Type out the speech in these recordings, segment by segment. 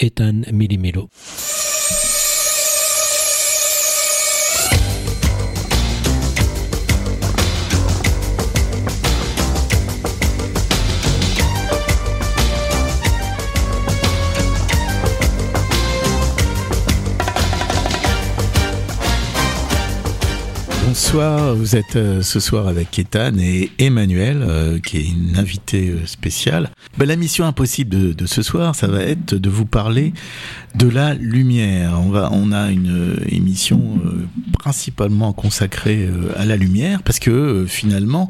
Ethan Milimilo. Bonsoir, vous êtes euh, ce soir avec Ethan et Emmanuel, euh, qui est une invitée euh, spéciale. Ben, la mission impossible de, ce soir, ça va être de vous parler de la lumière. On, va, on a une émission principalement consacrée à la lumière, parce que finalement,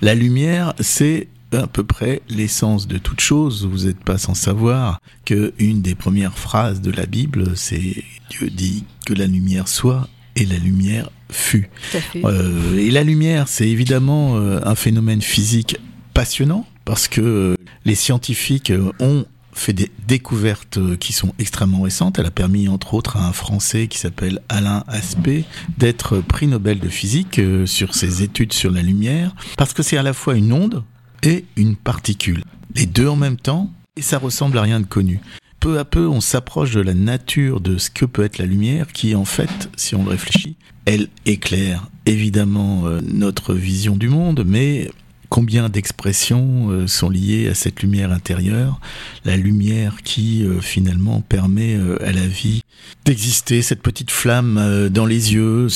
la lumière, c'est à peu près l'essence de toute chose. Vous n'êtes pas sans savoir que une des premières phrases de la Bible, c'est Dieu dit que la lumière soit et la lumière fut. Euh, et la lumière, c'est évidemment euh, un phénomène physique passionnant parce que euh, les scientifiques ont fait des découvertes qui sont extrêmement récentes. Elle a permis, entre autres, à un Français qui s'appelle Alain Aspect d'être prix Nobel de physique sur ses études sur la lumière, parce que c'est à la fois une onde et une particule. Les deux en même temps, et ça ressemble à rien de connu peu à peu, on s'approche de la nature de ce que peut être la lumière, qui en fait, si on réfléchit, elle éclaire évidemment euh, notre vision du monde, mais combien d'expressions euh, sont liées à cette lumière intérieure, la lumière qui euh, finalement permet à la vie d'exister, cette petite flamme dans les yeux,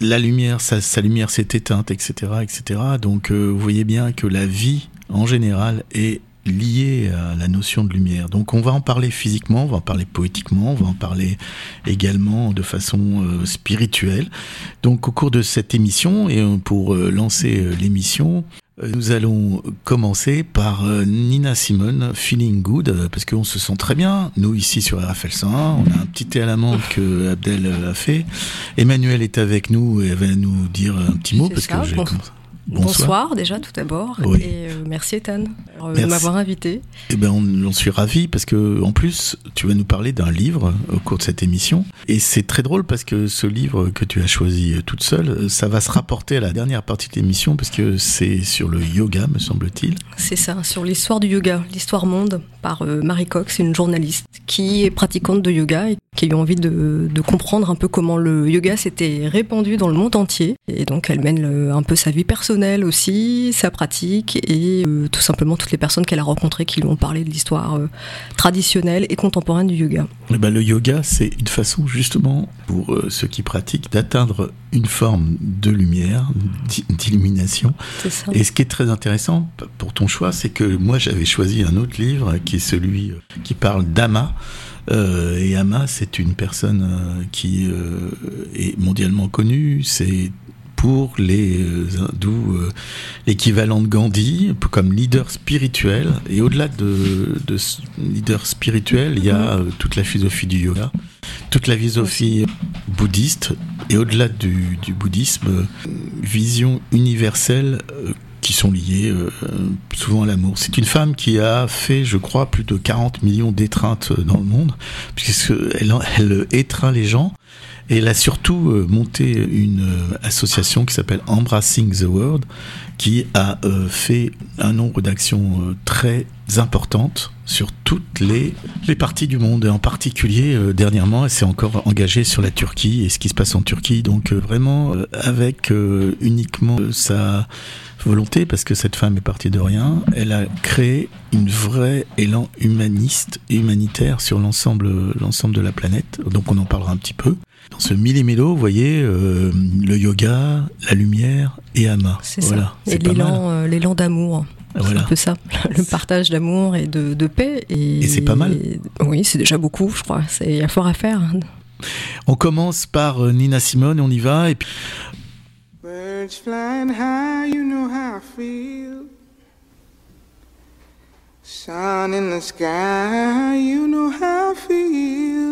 la lumière, sa, sa lumière s'est éteinte, etc., etc. Donc vous voyez bien que la vie en général est lié à la notion de lumière. Donc on va en parler physiquement, on va en parler poétiquement, on va en parler également de façon euh, spirituelle. Donc au cours de cette émission, et euh, pour euh, lancer l'émission, nous allons commencer par Nina Simone, Feeling Good, parce qu'on se sent très bien. Nous, ici sur RFL 101, on a un petit thé à la menthe que Abdel a fait. Emmanuel est avec nous et va nous dire un petit mot, parce que j'ai Bonsoir. déjà tout d'abord et euh, merci Ethan euh, de m'avoir invité. Eh ben on, on suis ravi parce que en plus tu vas nous parler d'un livre au cours de cette émission et c'est très drôle parce que ce livre que tu as choisi euh, toute seule, ça va se rapporter à la dernière partie de l'émission parce que c'est sur le yoga me semble-t-il. C'est ça, sur l'histoire du yoga, l'histoire monde par Marie Cox, une journaliste qui est pratiquante de yoga et qui a eu envie de, de comprendre un peu comment le yoga s'était répandu dans le monde entier et donc elle mène un peu sa vie personnelle aussi, sa pratique et euh, tout simplement toutes les personnes qu'elle a rencontrées qui lui ont parlé de l'histoire euh, traditionnelle et contemporaine du yoga. Eh ben, le yoga, c'est une façon justement pour euh, ceux qui pratiquent d'atteindre une forme de lumière, d'illumination. Et ce qui est très intéressant pour ton choix, c'est que moi j'avais choisi un autre livre qui est celui qui parle d'Ama. et Ama, c'est une personne qui est mondialement connue. C'est pour les euh, hindous euh, l'équivalent de Gandhi comme leader spirituel. Et au-delà de, de, leader spirituel, il y a euh, toute la philosophie du yoga, toute la philosophie bouddhiste, et au-delà du, du, bouddhisme, vision universelle qui sont liées souvent à l'amour. C'est une femme qui a fait, je crois, plus de 40 millions d'étreintes dans le monde, puisqu'elle elle étreint les gens et elle a surtout euh, monté une euh, association qui s'appelle Embracing the World, qui a euh, fait un nombre d'actions très importantes sur toutes les, les parties du monde. Et en particulier, dernièrement, elle s'est encore engagée sur la Turquie et ce qui se passe en Turquie. Donc vraiment, avec uniquement sa volonté, parce que cette femme est partie de rien, elle a créé une vraie élan humaniste et humanitaire sur l'ensemble l'ensemble de la planète. Donc on en parlera un petit peu. Dans ce millimélo, vous voyez euh, le yoga, la lumière et Ama. C'est ça. Et l'élan, euh, l'élan d'amour. C'est un peu ça, le partage d'amour et de, de paix. Et, c'est pas mal. oui, c'est déjà beaucoup, je crois. Il y a fort à faire. On commence par euh, Nina Simone, on y va. Et puis... Birds flying high, you know how I feel? Sun in the sky, you know how I feel.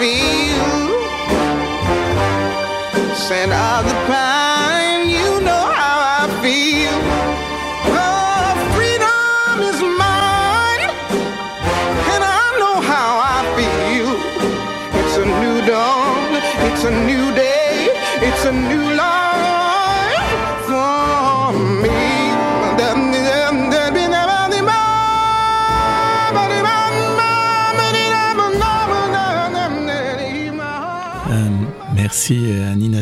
feel. Scent of the pine,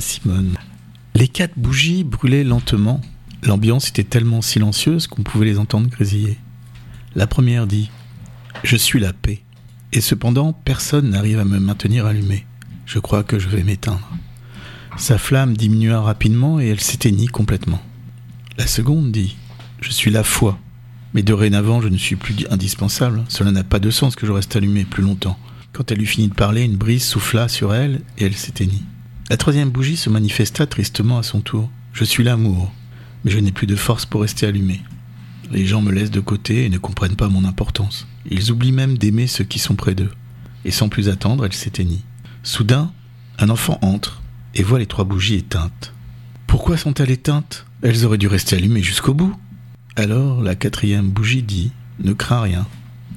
Simone. Les quatre bougies brûlaient lentement. L'ambiance était tellement silencieuse qu'on pouvait les entendre grésiller. La première dit Je suis la paix. Et cependant, personne n'arrive à me maintenir allumé. Je crois que je vais m'éteindre. Sa flamme diminua rapidement et elle s'éteignit complètement. La seconde dit Je suis la foi. Mais dorénavant, je ne suis plus indispensable. Cela n'a pas de sens que je reste allumé plus longtemps. Quand elle eut fini de parler, une brise souffla sur elle et elle s'éteignit. La troisième bougie se manifesta tristement à son tour. Je suis l'amour, mais je n'ai plus de force pour rester allumé. Les gens me laissent de côté et ne comprennent pas mon importance. Ils oublient même d'aimer ceux qui sont près d'eux. Et sans plus attendre, elle s'éteignit. Soudain, un enfant entre et voit les trois bougies éteintes. Pourquoi sont-elles éteintes? Elles auraient dû rester allumées jusqu'au bout. Alors la quatrième bougie dit Ne crains rien.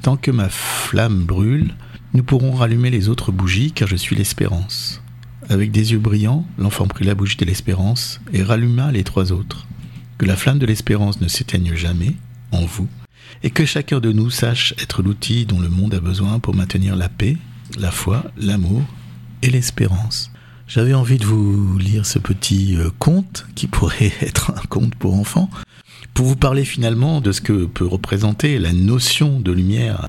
Tant que ma flamme brûle, nous pourrons rallumer les autres bougies car je suis l'espérance. Avec des yeux brillants, l'enfant prit la bougie de l'espérance et ralluma les trois autres. Que la flamme de l'espérance ne s'éteigne jamais, en vous, et que chacun de nous sache être l'outil dont le monde a besoin pour maintenir la paix, la foi, l'amour et l'espérance. J'avais envie de vous lire ce petit euh, conte qui pourrait être un conte pour enfants pour vous parler finalement de ce que peut représenter la notion de lumière.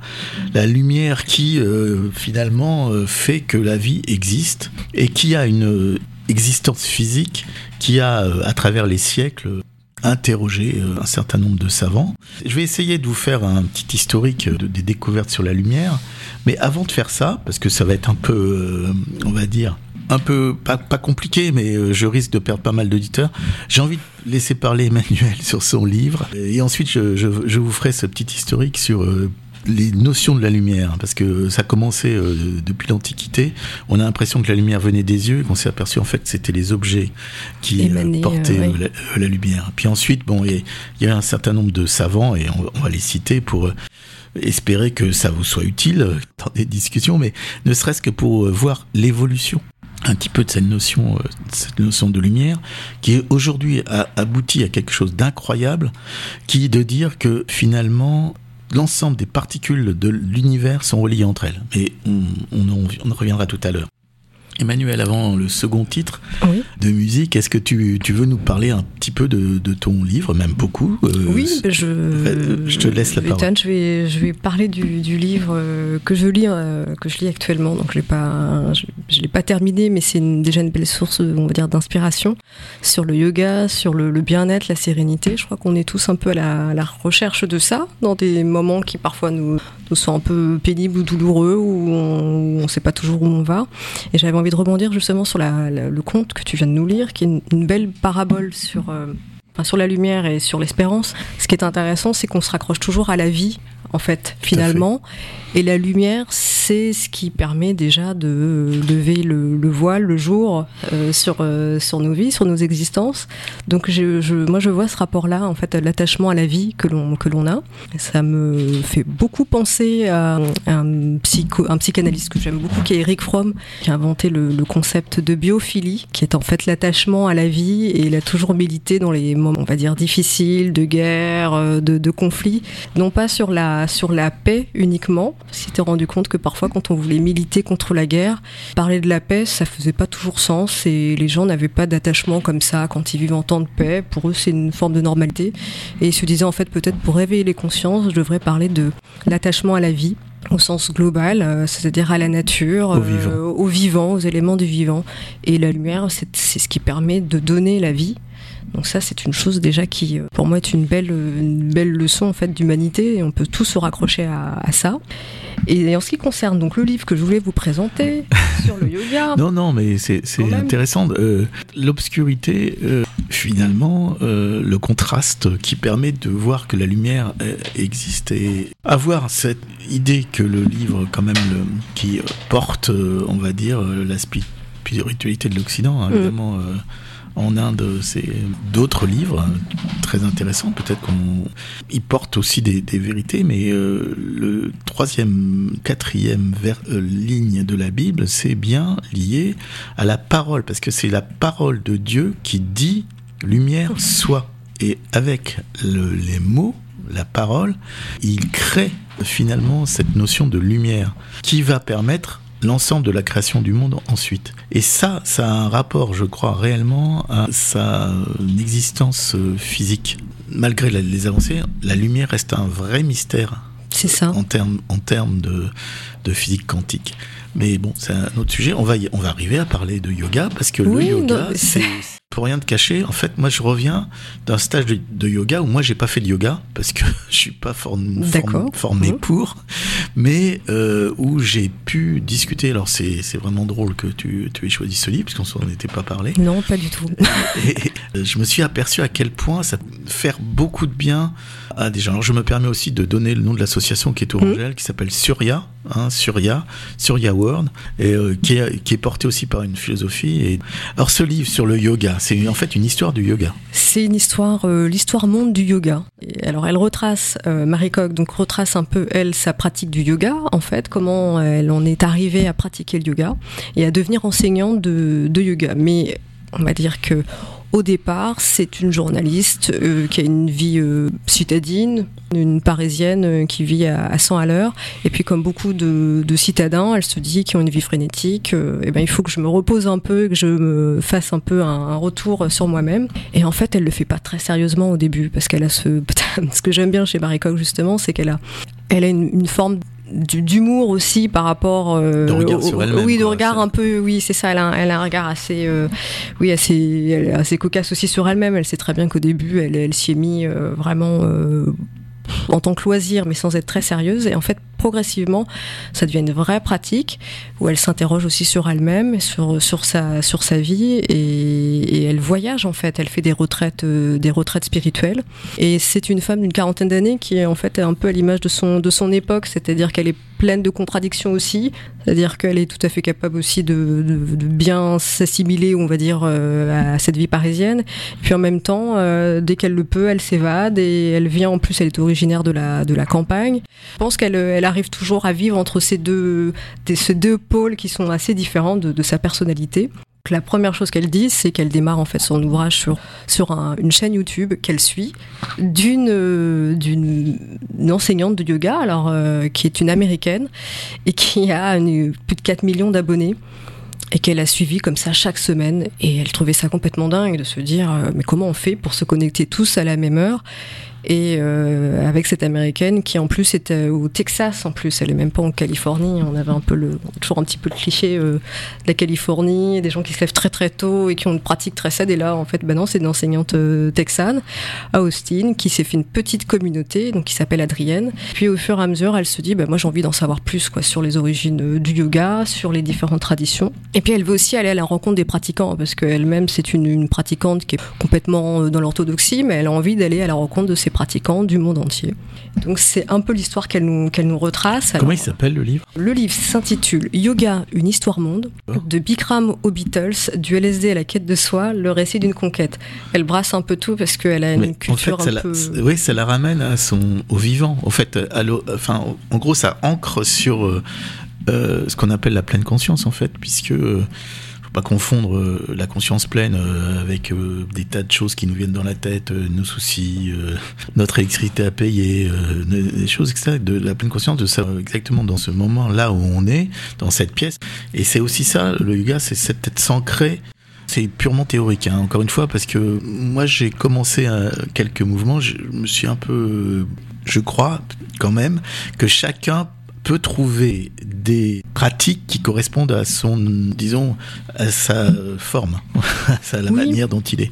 La lumière qui euh, finalement euh, fait que la vie existe et qui a une euh, existence physique qui a à travers les siècles interrogé un certain nombre de savants. Je vais essayer de vous faire un petit historique de- des découvertes sur la lumière, mais avant de faire ça, parce que ça va être un peu, on va dire, un peu pas, pas compliqué, mais euh, je risque de perdre pas mal d'auditeurs. J'ai envie de laisser parler Emmanuel sur son livre, et ensuite je, je, je vous ferai ce petit historique sur euh, les notions de la lumière, parce que ça a commencé euh, depuis l'Antiquité. On a l'impression que la lumière venait des yeux, et qu'on s'est aperçu en fait que c'était les objets qui portaient euh, oui. la, la lumière. Puis ensuite, bon, il y, y a un certain nombre de savants, et on, on va les citer pour euh, espérer que ça vous soit utile dans des discussions, mais ne serait-ce que pour voir l'évolution un petit peu de cette notion, euh, cette notion de lumière, qui aujourd'hui a abouti à quelque chose d'incroyable, qui est de dire que finalement l'ensemble des particules de l'univers sont reliées entre elles. Mais on, on on en reviendra tout à l'heure. Emmanuel, avant le second titre Oui. de musique, est-ce que tu, tu veux nous parler un petit peu de, de ton livre, même beaucoup euh, Oui, ben je, euh, je te laisse la parole. Je vais, je vais parler du, du livre euh, que je lis, euh, que je lis actuellement. Donc, je l'ai pas, je, je l'ai pas terminé, mais c'est une- déjà une belle source, on va dire, d'inspiration sur le yoga, sur le, le bien-être, la sérénité. Je crois qu'on est tous un peu à la, à la recherche de ça, dans des moments qui parfois nous, nous sont un peu pénibles ou douloureux, où on ne sait pas toujours où on va. Et j'avais envie de rebondir justement sur la, la- le conte que tu viens de nous lire, qui est une, une belle parabole sur euh, enfin, sur la lumière et sur l'espérance, ce qui est intéressant, c'est qu'on se raccroche toujours à la vie, en fait, finalement. Et la lumière, c'est ce qui permet déjà de lever le, le voile le jour euh, sur, euh, sur nos vies, sur nos existences. Donc je, je, moi, je vois ce rapport-là, en fait, l'attachement à la vie que l'on que l'on a. Ça me fait beaucoup penser à un, psycho, un psychanalyste que j'aime beaucoup, qui est Eric Fromm, qui a inventé le, le concept de biophilie, qui est en fait l'attachement à la vie, et il a toujours milité dans les moments, on va dire, difficiles, de guerre, euh, de, de conflit, non pas sur la, sur la paix uniquement, s'était rendu compte que parfois, quand on voulait militer contre la guerre, parler de la paix, ça faisait pas toujours sens et les gens n'avaient pas d'attachement comme ça quand ils vivent en temps de paix. Pour eux, c'est une forme de normalité. Et ils se disaient, en fait, peut-être pour réveiller les consciences, je devrais parler de l'attachement à la vie au sens global, euh, c'est-à-dire à la nature, au vivant. Euh, au vivant, aux éléments du vivant. Et la lumière, c'est ce qui permet de donner la vie. Donc ça, c'est une chose déjà qui, euh, pour moi, est une belle, une belle leçon en fait d'humanité. Et on peut tous se raccrocher à, à, ça. Et en ce qui concerne donc le livre que je voulais vous présenter sur le yoga. Non, non, mais c'est intéressant. Euh, L'obscurité, euh, finalement, euh, le contraste qui permet de voir que la lumière existe et avoir cette idée que le livre, quand même, le, qui porte, on va dire, la spiritualité de l'Occident, hein, évidemment. Mm en Inde, c'est d'autres livres très intéressants. Peut-être qu'on y porte aussi des, vérités, mais euh, le troisième, quatrième euh, ligne de la Bible, c'est bien lié à la parole, parce que c'est la parole de Dieu qui dit lumière soit. Et avec le, les mots, la parole, il crée finalement cette notion de lumière qui va permettre l'ensemble de la création du monde ensuite. Et ça, ça a un rapport, je crois, réellement à sa existence euh, physique. Malgré les avancées, la lumière reste un vrai mystère. C'est ça. En termes, en de, de physique quantique. Mais bon, c'est un autre sujet. On va, y, on va arriver à parler de yoga parce que oui, le yoga, c'est pour rien te cacher. En fait, moi, je reviens d'un stage de, de, yoga où moi, j'ai pas fait de yoga parce que je suis pas form, form, formé mmh. pour, mais euh, où j'ai pu discuter. Alors, c'est vraiment drôle que tu, tu aies choisi ce livre parce qu'on s'en était pas parlé. Non, pas du tout. Et, et, je me suis aperçu à quel point ça peut faire beaucoup de bien à des gens. Alors, je me permets aussi de donner le nom de l'association qui est orangelle, mmh. qui s'appelle Surya, hein, Surya, Surya World, et euh, qui, est, qui est porté aussi par une philosophie. Et... Alors, ce livre sur le yoga, c'est en fait une histoire du yoga. C'est une histoire, euh, l'histoire monde du yoga. Et alors elle retrace, euh, Marie Coq, donc retrace un peu elle sa pratique du yoga, en fait, comment elle en est arrivée à pratiquer le yoga et à devenir enseignante de, de yoga. Mais on va dire que au départ, c'est une journaliste euh, qui a une vie euh, citadine, une parisienne euh, qui vit à, à 100 à l'heure. Et puis, comme beaucoup de, citadins, elle se dit qu'ils ont une vie frénétique. Eh ben, il faut que je me repose un peu, que je me fasse un peu un, retour sur moi-même. Et en fait, elle le fait pas très sérieusement au début, parce qu'elle a ce, ce que j'aime bien chez Marie Coq justement, c'est qu'elle a, elle a une forme d'humour aussi par rapport euh, de regard sur oui de regard un peu oui c'est ça elle a, elle a, un regard assez euh, oui assez elle assez cocasse aussi sur elle-même. Elle sait très bien qu'au début elle, elle s'y est mis euh, vraiment euh, en tant que loisir mais sans être très sérieuse. Et en fait progressivement ça devient une vraie pratique où elle s'interroge aussi sur elle-même sur sur sa sur sa vie et, elle voyage en fait. Elle fait des retraites euh, des retraites spirituelles. Et c'est une femme d'une quarantaine d'années qui est en fait un peu à l'image de son de son époque c'est-à-dire qu'elle est pleine de contradictions aussi c'est-à-dire qu'elle est tout à fait capable aussi de, bien s'assimiler on va dire euh, à cette vie parisienne. Puis en même temps euh, dès qu'elle le peut elle s'évade et elle vient. En plus elle est originaire de la de la campagne. Je pense qu'elle elle arrive toujours à vivre entre ces deux, ces deux pôles qui sont assez différents de, sa personnalité. La première chose qu'elle dit, c'est qu'elle démarre en fait son ouvrage sur sur un, une chaîne YouTube qu'elle suit d'une d'une enseignante de yoga, alors euh, qui est une américaine et qui a plus de 4 millions d'abonnés et qu'elle a suivi comme ça chaque semaine et elle trouvait ça complètement dingue de se dire euh, mais comment on fait pour se connecter tous à la même heure et euh, avec cette américaine qui en plus était au Texas en plus. Elle est même pas en Californie on avait un peu le toujours un petit peu le cliché euh, de la Californie des gens qui se lèvent très très tôt et qui ont une pratique très sad et là en fait ben non c'est une enseignante euh, texane à Austin qui s'est fait une petite communauté donc qui s'appelle Adrienne. Puis au fur et à mesure elle se dit ben moi j'ai envie d'en savoir plus quoi sur les origines euh, du yoga sur les différentes traditions. Et puis elle veut aussi aller à la rencontre des pratiquants parce qu'elle-même c'est une, une pratiquante qui est complètement euh, dans l'orthodoxie mais elle a envie d'aller à la rencontre de ces pratiquants du monde entier. Donc c'est un peu l'histoire qu'elle nous, qu'elle nous retrace. Comment il s'appelle le livre? Le livre s'intitule Yoga, une histoire monde, Oh. de Bikram aux Beatles, du LSD à la quête de soi, le récit d'une conquête. Elle brasse un peu tout parce qu'elle a une Mais en culture fait, un peu... oui, ça la ramène à son, au vivant. En fait, à l'eau- enfin, en gros, ça ancre sur euh, euh, ce qu'on appelle la pleine conscience, en fait, puisque euh, pas confondre euh, la conscience pleine euh, avec euh, des tas de choses qui nous viennent dans la tête, nos soucis, notre électricité à payer, des choses, etc. De la pleine conscience de savoir exactement dans ce moment là où on est, dans cette pièce. Et c'est aussi ça, le yoga, c'est cette être s'ancrer c'est purement théorique, hein, encore une fois, parce que moi j'ai commencé à quelques mouvements, je me suis un peu, je crois quand même que chacun peut trouver des pratiques qui correspondent à son, disons, à sa forme, à la Oui. manière dont il est.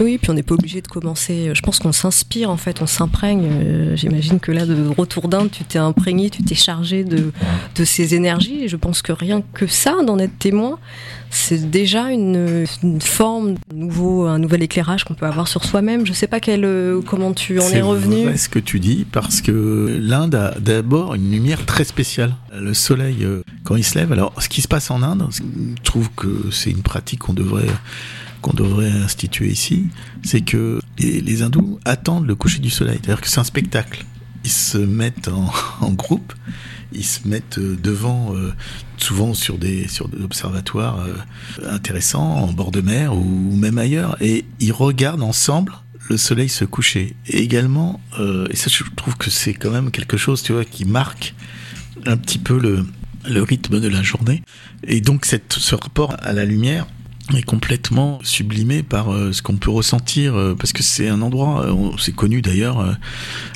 Oui, puis on n'est pas obligé de commencer. Je pense qu'on s'inspire en fait, on s'imprègne. Euh, J'imagine que là, de retour d'Inde, tu t'es imprégné, tu t'es chargé de, de ces énergies. Et je pense que rien que ça, d'en être témoin, c'est déjà une, une forme, un nouveau, un nouvel éclairage qu'on peut avoir sur soi-même. Je sais pas quel, euh, comment tu en C'est es revenu. vrai ce que tu dis, parce que l'Inde a d'abord une lumière très spéciale. Le soleil, euh, quand il se lève, alors ce qui se passe en Inde, je trouve que c'est une pratique qu'on devrait qu'on devrait instituer ici, c'est que les, hindous attendent le coucher du soleil. C'est-à-dire que c'est un spectacle. Ils se mettent en, groupe, ils se mettent euh, devant, euh, souvent sur des, observatoires euh, intéressants, en bord de mer ou même ailleurs, et ils regardent ensemble le soleil se coucher. Et également, et ça je trouve que c'est quand même quelque chose, tu vois, qui marque un petit peu le, rythme de la journée. Et donc ce rapport à la lumière est complètement sublimé par euh, ce qu'on peut ressentir euh, parce que c'est un endroit euh, on- c'est connu d'ailleurs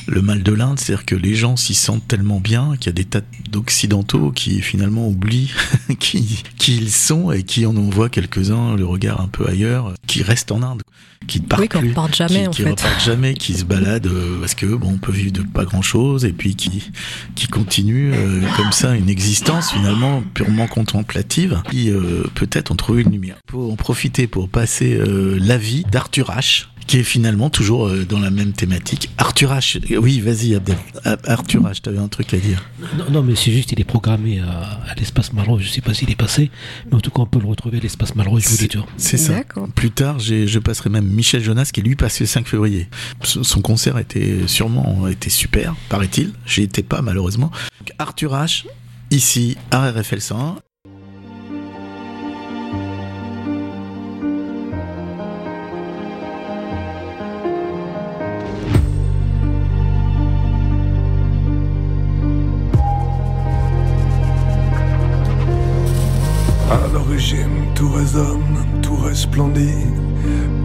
le mal de l'Inde c'est-à-dire que les gens s'y sentent tellement bien qu'il y a des tas d'occidentaux qui finalement oublient qui, qui ils sont et qui en envoient quelques-uns le regard un peu ailleurs qui restent en Inde qui ne partent Oui, qu'on plus reparte jamais, qui, en qui fait. repartent jamais, qui se baladent parce que bon, on peut vivre de pas grand chose et puis qui qui continuent euh, comme ça une existence finalement purement contemplative qui euh, peut-être ont trouvé une lumière. Pour en profiter pour passer euh, la vie d'Arthur H qui est finalement toujours euh, dans la même thématique. Arthur H, oui, vas-y Abdel. Ah, Arthur H, t'avais un truc à dire. Non, non, mais c'est juste, il est programmé à, à l'espace Malraux. Je sais pas s'il est passé, mais en tout cas, on peut le retrouver à l'espace Malraux, je vous dis. C'est ça. Plus tard, je passerai même Michel Jonas qui lui passait le 5 février. Son concert était sûrement était super, paraît-il. J'y étais pas malheureusement. Arthur H, ici à RFL 101.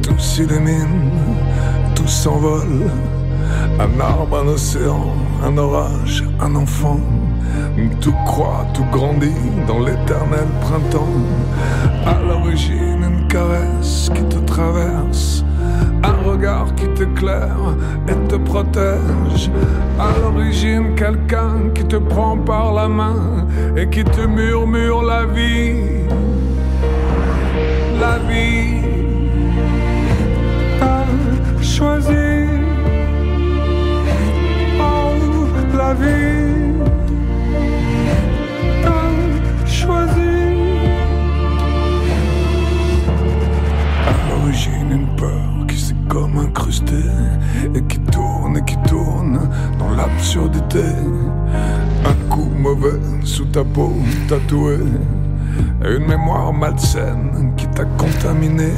Tout s'illumine, tout s'envole. Un arbre, un océan, un orage, un enfant. Tout croît, tout grandit dans l'éternel printemps. À l'origine, une caresse qui te traverse. Un regard qui t'éclaire et te protège. À l'origine, quelqu'un qui te prend par la main et qui te murmure la vie. La vie. T'as choisi. Oh, la vie. T'as choisi. À l'origine, une peur qui s'est comme incrustée et qui tourne et qui tourne dans l'absurdité. Un coup mauvais sous ta peau tatouée une mémoire malsaine qui t'a contaminé.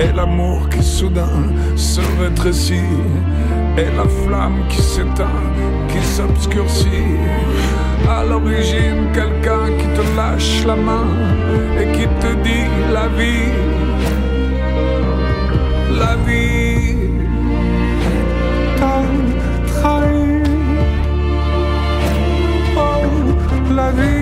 Et l'amour qui soudain se rétrécit, et la flamme qui s'éteint, qui s'obscurcit. À l'origine, quelqu'un qui te lâche la main et qui te dit la vie, la vie. Trahi, oh, la vie.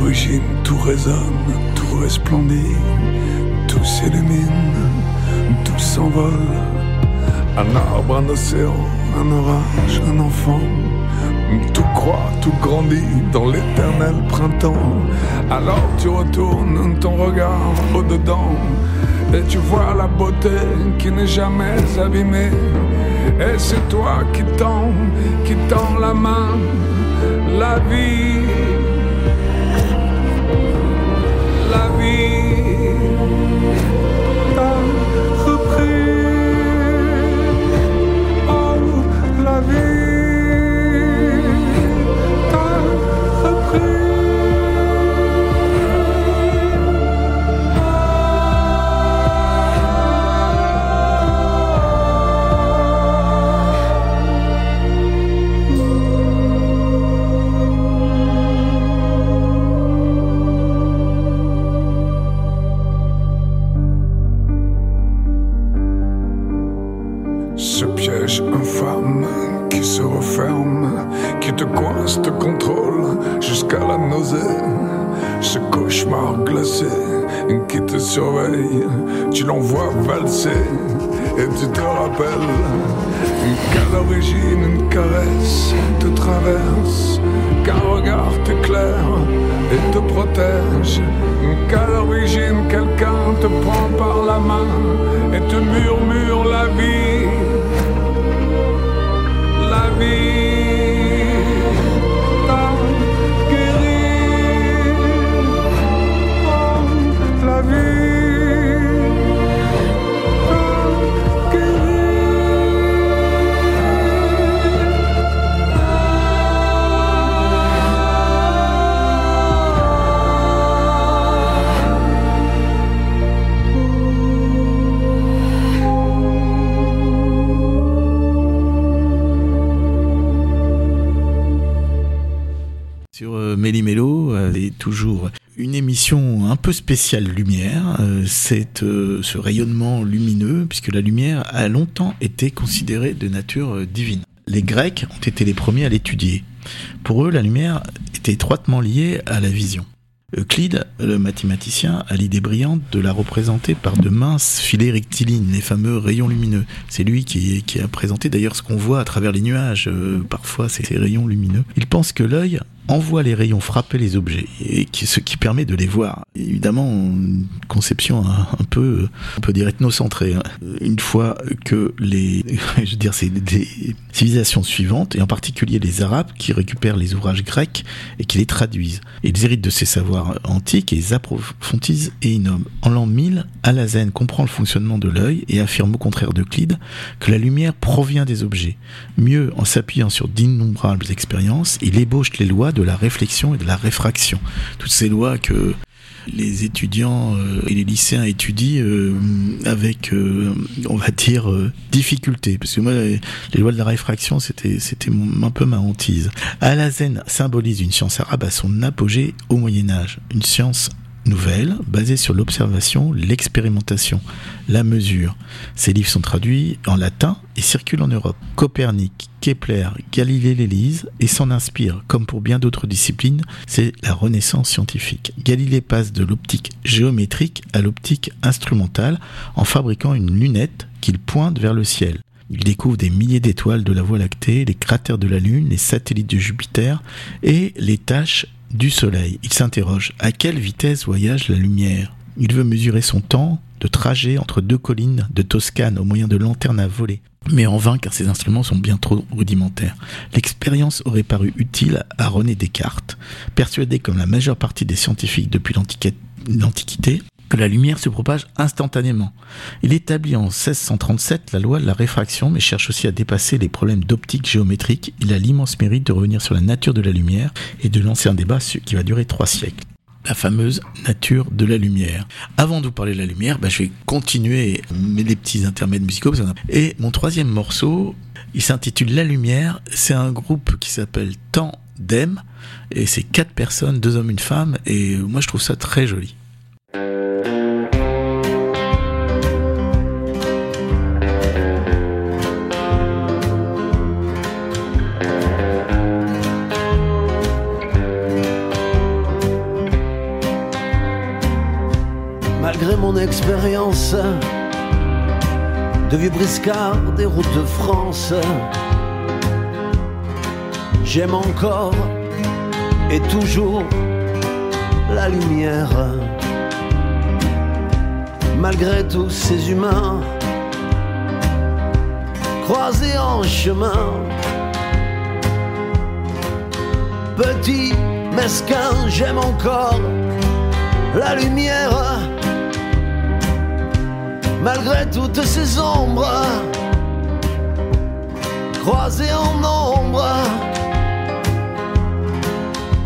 L'origine, tout résonne, tout resplendit, tout s'illumine, tout s'envole. Un arbre, un océan, un orage, un enfant. Tout croît, tout grandit dans l'éternel printemps. Alors tu retournes ton regard au-dedans et tu vois la beauté qui n'est jamais abîmée. Et c'est toi qui tends, qui tends la main, la vie. Spéciale lumière. Euh, euh, ce rayonnement lumineux, puisque la lumière a longtemps été considérée de nature euh, divine. Les Grecs ont été les premiers à l'étudier. Pour eux, la lumière était étroitement liée à la vision. Euclide, le mathématicien, a l'idée brillante de la représenter par de minces filets rectilignes, les fameux rayons lumineux. C'est lui qui, a présenté d'ailleurs ce qu'on voit à travers les nuages, parfois ces rayons lumineux. Il pense que l'œil envoie les rayons frapper les objets, et ce qui permet de les voir. Évidemment, une conception un, peu, on peut dire ethnocentrée. hein. Une fois que les, je veux dire, c'est des civilisations suivantes, et en particulier les Arabes, qui récupèrent les ouvrages grecs et qui les traduisent. Ils héritent de ces savoirs antiques et approfondissent et innovent. En l'an 1000, Alazen comprend le fonctionnement de l'œil et affirme au contraire d'Euclide que la lumière provient des objets. Mieux, en s'appuyant sur d'innombrables expériences, il ébauche les lois de la réflexion et de la réfraction. Toutes ces lois que les étudiants euh, et les lycéens étudient euh, avec, euh, on va dire, difficulté. Parce que moi, les, lois de la réfraction, c'était, c'était un peu ma hantise. Alazen symbolise une science arabe à son apogée au Moyen Âge. Une science nouvelle, basée sur l'observation, l'expérimentation, la mesure. Ses livres sont traduits en latin et circulent en Europe. Copernic, Kepler, Galilée les lisent et s'en inspirent. Comme pour bien d'autres disciplines, c'est la renaissance scientifique. Galilée passe de l'optique géométrique à l'optique instrumentale en fabriquant une lunette qu'il pointe vers le ciel. Il découvre des milliers d'étoiles de la Voie lactée, les cratères de la Lune, les satellites de Jupiter et les taches du Soleil. Il s'interroge à quelle vitesse voyage la lumière? Il veut mesurer son temps de trajet entre deux collines de Toscane au moyen de lanternes à voler. Mais en vain car ces instruments sont bien trop rudimentaires. L'expérience aurait paru utile à René Descartes, persuadé comme la majeure partie des scientifiques depuis l'Antiquité que la lumière se propage instantanément. Il établit en 1637 la loi de la réfraction, mais cherche aussi à dépasser les problèmes d'optique géométrique. Il a l'immense mérite de revenir sur la nature de la lumière et de lancer un débat qui va durer trois siècles. La fameuse nature de la lumière. Avant de vous parler de la lumière, bah, je vais continuer mes les petits intermèdes musicaux. Et mon troisième morceau, il s'intitule La Lumière. C'est un groupe qui s'appelle Tandem. Et c'est quatre personnes, deux hommes, une femme. Et moi, je trouve ça très joli. Mon expérience de vieux briscard des routes de France. J'aime encore et toujours la lumière. Malgré tous ces humains croisés en chemin, petit, mesquin, j'aime encore la lumière malgré toutes ces ombres, croisées en ombre,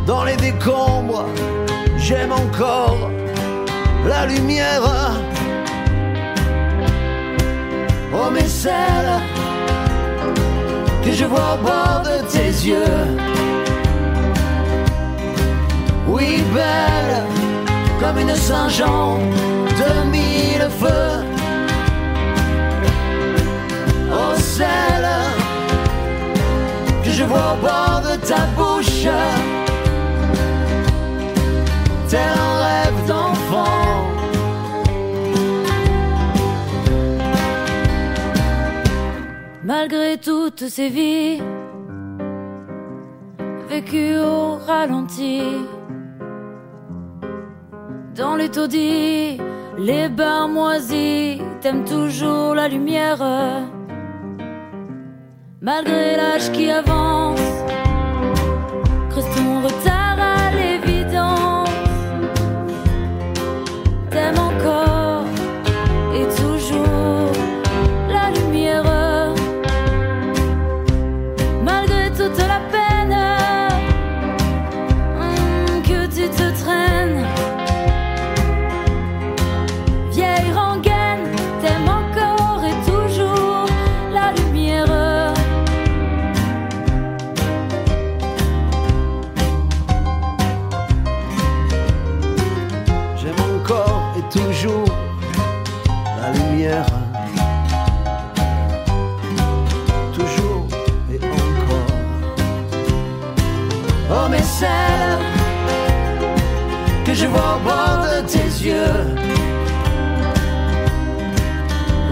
dans les décombres, j'aime encore la lumière. Oh mais celle que je vois au bord de tes yeux, oui belle comme une Saint-Jean de mille feux celle que je vois au bord de ta bouche, tel un rêve d'enfant. Malgré toutes ces vies vécues au ralenti, dans les taudis, les bains moisis, t'aimes toujours la lumière malgré l'âge qui avance. Creuse ton retard au bord de tes yeux.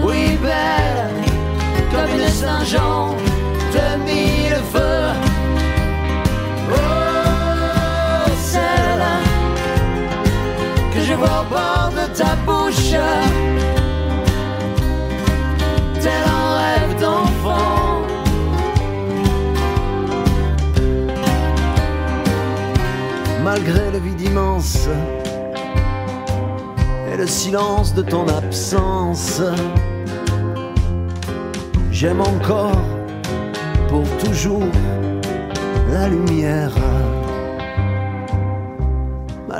Oui belle comme une Saint-Jean de mille feux. Oh celle que je vois au bord de ta bouche, tel un rêve d'enfant. Malgré le vide immense et le silence de ton absence, j'aime encore pour toujours la lumière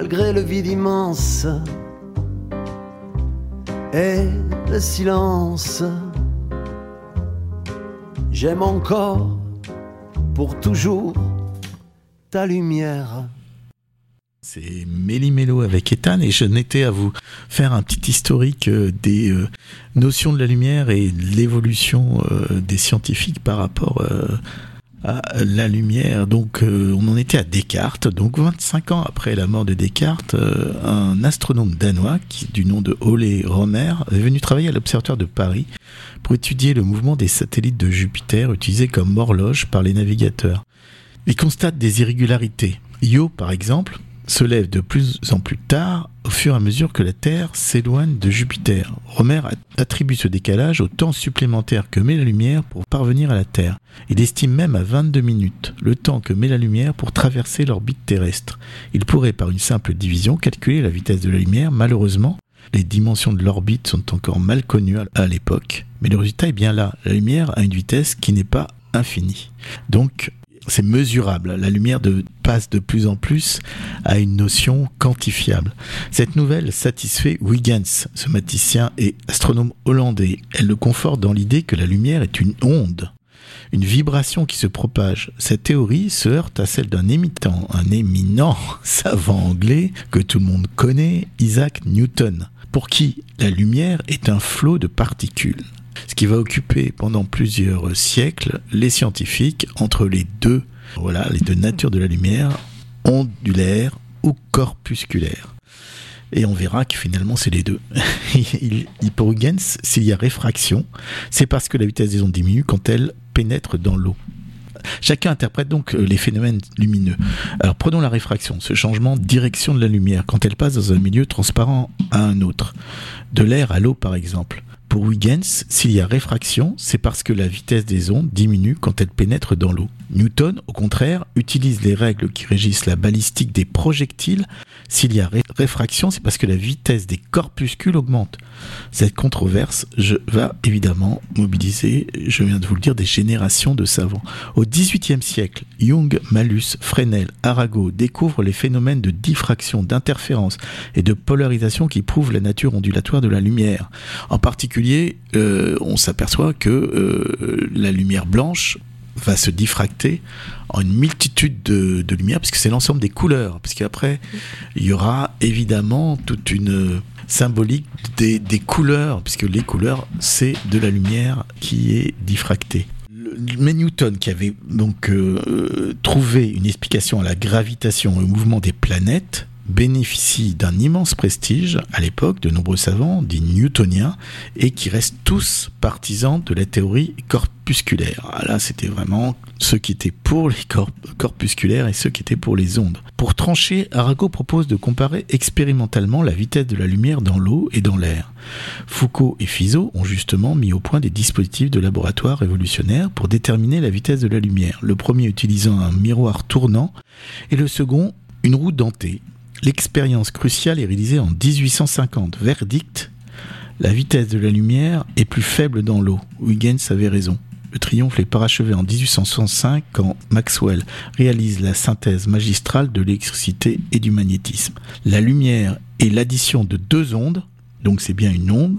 malgré le vide immense et le silence. J'aime encore pour toujours ta lumière. C'est Méli Mélo avec Ethan et je n'étais à vous faire un petit historique euh, des euh, notions de la lumière et l'évolution euh, des scientifiques par rapport à la lumière. Donc on en était à Descartes. Donc 25 ans après la mort de Descartes, un astronome danois du nom de Ole Romer est venu travailler à l'Observatoire de Paris pour étudier le mouvement des satellites de Jupiter utilisés comme horloge par les navigateurs. Il constate des irrégularités. Io, par exemple, se lève de plus en plus tard au fur et à mesure que la Terre s'éloigne de Jupiter. Romer attribue ce décalage au temps supplémentaire que met la lumière pour parvenir à la Terre. Il estime même à 22 minutes le temps que met la lumière pour traverser l'orbite terrestre. Il pourrait par une simple division calculer la vitesse de la lumière. Malheureusement, les dimensions de l'orbite sont encore mal connues à l'époque, mais le résultat est bien là. La lumière a une vitesse qui n'est pas infinie. Donc, c'est mesurable. La lumière passe de plus en plus à une notion quantifiable. Cette nouvelle satisfait Huygens, ce mathématicien et astronome hollandais. Elle le conforte dans l'idée que la lumière est une onde, une vibration qui se propage. Cette théorie se heurte à celle d'un émittant, un éminent savant anglais que tout le monde connaît, Isaac Newton, pour qui la lumière est un flot de particules ce qui va occuper pendant plusieurs siècles les scientifiques entre les deux, voilà, les deux natures de la lumière, ondulaire ou corpusculaire. Et on verra que finalement c'est les deux. il, s'il y a réfraction, c'est parce que la vitesse des ondes diminue quand elles pénètrent dans l'eau. Chacun interprète donc euh, les phénomènes lumineux. Alors prenons la réfraction, ce changement de direction de la lumière quand elle passe dans un milieu transparent à un autre, de l'air à l'eau par exemple. Pour Huygens, s'il y a réfraction, c'est parce que la vitesse des ondes diminue quand elles pénètrent dans l'eau. Newton, au contraire, utilise les règles qui régissent la balistique des projectiles. S'il y a réfraction, c'est parce que la vitesse des corpuscules augmente. Cette controverse va évidemment mobiliser, je viens de vous le dire, des générations de savants. Au XVIIIe siècle, Young, Malus, Fresnel, Arago découvrent les phénomènes de diffraction, d'interférence et de polarisation qui prouvent la nature ondulatoire de la lumière. En particulier, euh, on s'aperçoit que euh, la lumière blanche va se diffracter en une multitude de, de lumières, puisque c'est l'ensemble des couleurs. Parce qu'après, il y aura évidemment toute une symbolique des, des couleurs, puisque les couleurs, c'est de la lumière qui est diffractée. Mais Newton, qui avait donc euh, trouvé une explication à la gravitation et au mouvement des planètes, bénéficie d'un immense prestige à l'époque de nombreux savants dits newtoniens et qui restent tous partisans de la théorie corpusculaire. Ah là, c'était vraiment ceux qui étaient pour les corpusculaires et ceux qui étaient pour les ondes. Pour trancher, Arago propose de comparer expérimentalement la vitesse de la lumière dans l'eau et dans l'air. Foucault et Fizeau ont justement mis au point des dispositifs de laboratoire révolutionnaires pour déterminer la vitesse de la lumière, le premier utilisant un miroir tournant et le second une roue dentée L'expérience cruciale est réalisée en 1850. Verdict la vitesse de la lumière est plus faible dans l'eau. Huygens avait raison. Le triomphe est parachevé en 1865 quand Maxwell réalise la synthèse magistrale de l'électricité et du magnétisme. La lumière est l'addition de deux ondes, donc c'est bien une onde,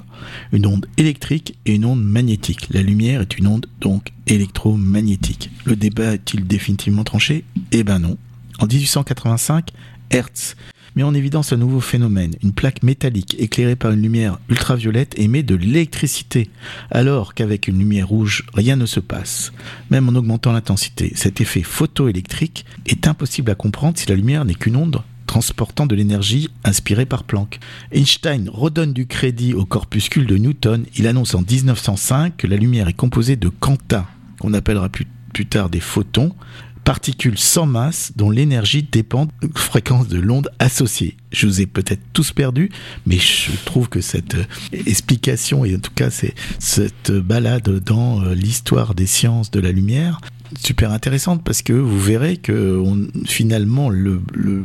une onde électrique et une onde magnétique. La lumière est une onde donc électromagnétique. Le débat est-il définitivement tranché? Eh ben non. En 1885, Hertz met en évidence un nouveau phénomène. Une plaque métallique éclairée par une lumière ultraviolette émet de l'électricité, alors qu'avec une lumière rouge, rien ne se passe, même en augmentant l'intensité. Cet effet photoélectrique est impossible à comprendre si la lumière n'est qu'une onde transportant de l'énergie inspirée par Planck. Einstein redonne du crédit au corpuscule de Newton. Il annonce en 1905 que la lumière est composée de quanta, qu'on appellera plus, plus tard des photons, particules sans masse dont l'énergie dépend de la fréquence de l'onde associée. Je vous ai peut-être tous perdu, mais je trouve que cette euh, explication, et en tout cas cette balade dans euh, l'histoire des sciences de la lumière, super intéressante parce que vous verrez que finalement le,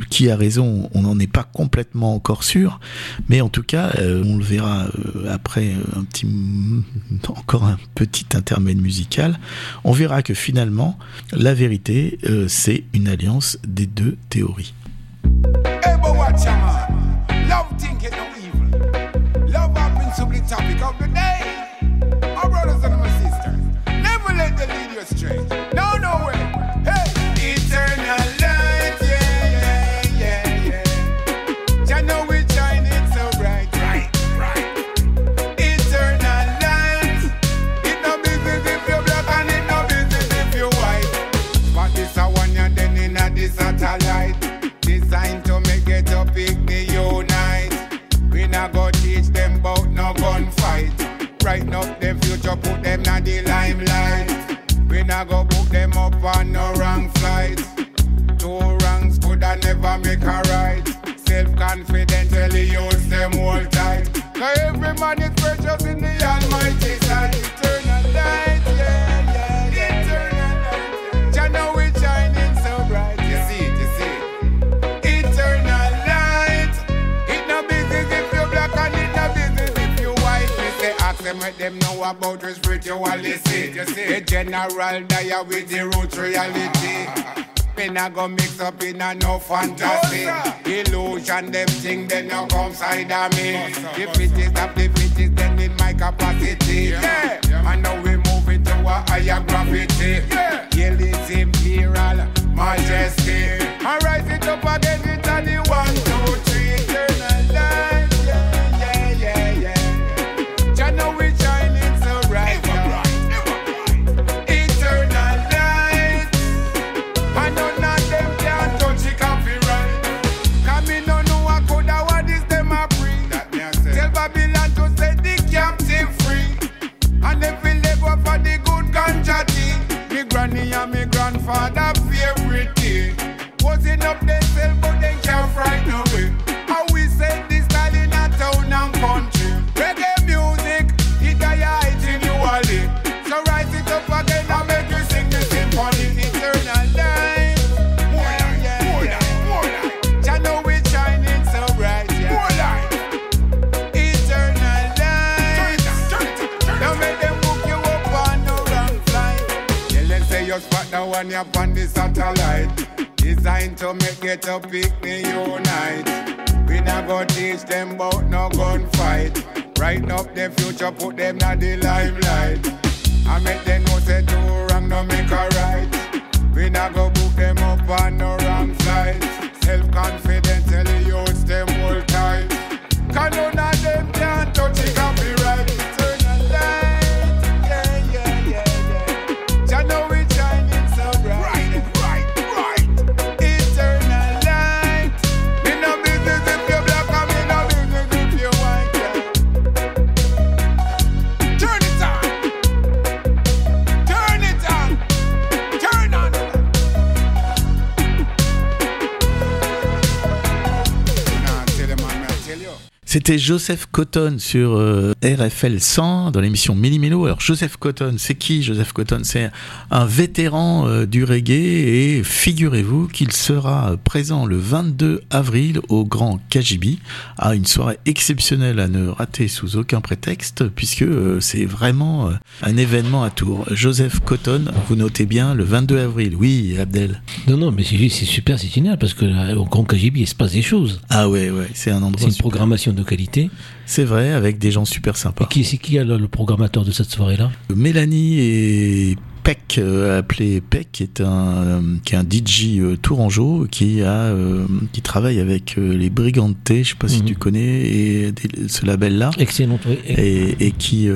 qui a raison on n'en est pas complètement encore sûr. Mais en tout cas euh, on le verra euh, après un petit encore un petit intermède musical. On verra que finalement la vérité euh, c'est une alliance des deux théories. Brighten up them future, put them in the limelight. We not go book them up on no wrong flight. Two wrongs could I never make a right. Self-confidently use them all tight. Cause every man is precious in the almighty sight. Ask them know about spirituality. You see, the general dia with the root reality. Me not go mix up in a no fantasy. Illusion, them thing, then no come side of me. If it is up, if it is, then in my capacity. Yeah, and now we move into a higher gravity. Yeah, Yield is imperial majesty. And rise it up again, it's a up themselves, but they can't we this in town and country. Reggae music, in. So it up again and make sing the. Eternal. More more more. Jah know we shining so bright, yeah. More. Eternal make them hook you up on wrong say you spot the one you're on the satellite. Designed to make it a picnic unite. We not go teach them about no gunfight. Right up the future, put them in the limelight. I make them know say do wrong, no make a right. We not go book them up on no wrong side. Self-confident, tell the youths them hold tight. Cause none of them C'était Joseph Cotton sur euh, RFL 100 dans l'émission Méli-Mélo. Alors Joseph Cotton, c'est qui? Joseph Cotton C'est un vétéran euh, du reggae et figurez-vous qu'il sera présent le 22 avril au Grand Kajibi à une soirée exceptionnelle à ne rater sous aucun prétexte puisque euh, c'est vraiment euh, un événement à Tours. Joseph Cotton, vous notez bien le 22 avril. Oui, Abdel. Non, non, mais c'est c'est super, c'est génial parce que là, au Grand Kajibi, il se passe des choses. Ah ouais, ouais, c'est un endroit C'est une super. programmation de qualité. C'est vrai, avec des gens super sympas. Qui c'est qui a le, le programmateur de cette soirée-là? Mélanie et Peck, euh, appelé Peck, qui est un, euh, qui est un DJ euh, tourangeau qui a, qui travaille avec les Brigantes, je sais pas si Mhm. tu connais, et des- ce label-là, Excellent. oui. et, et qui,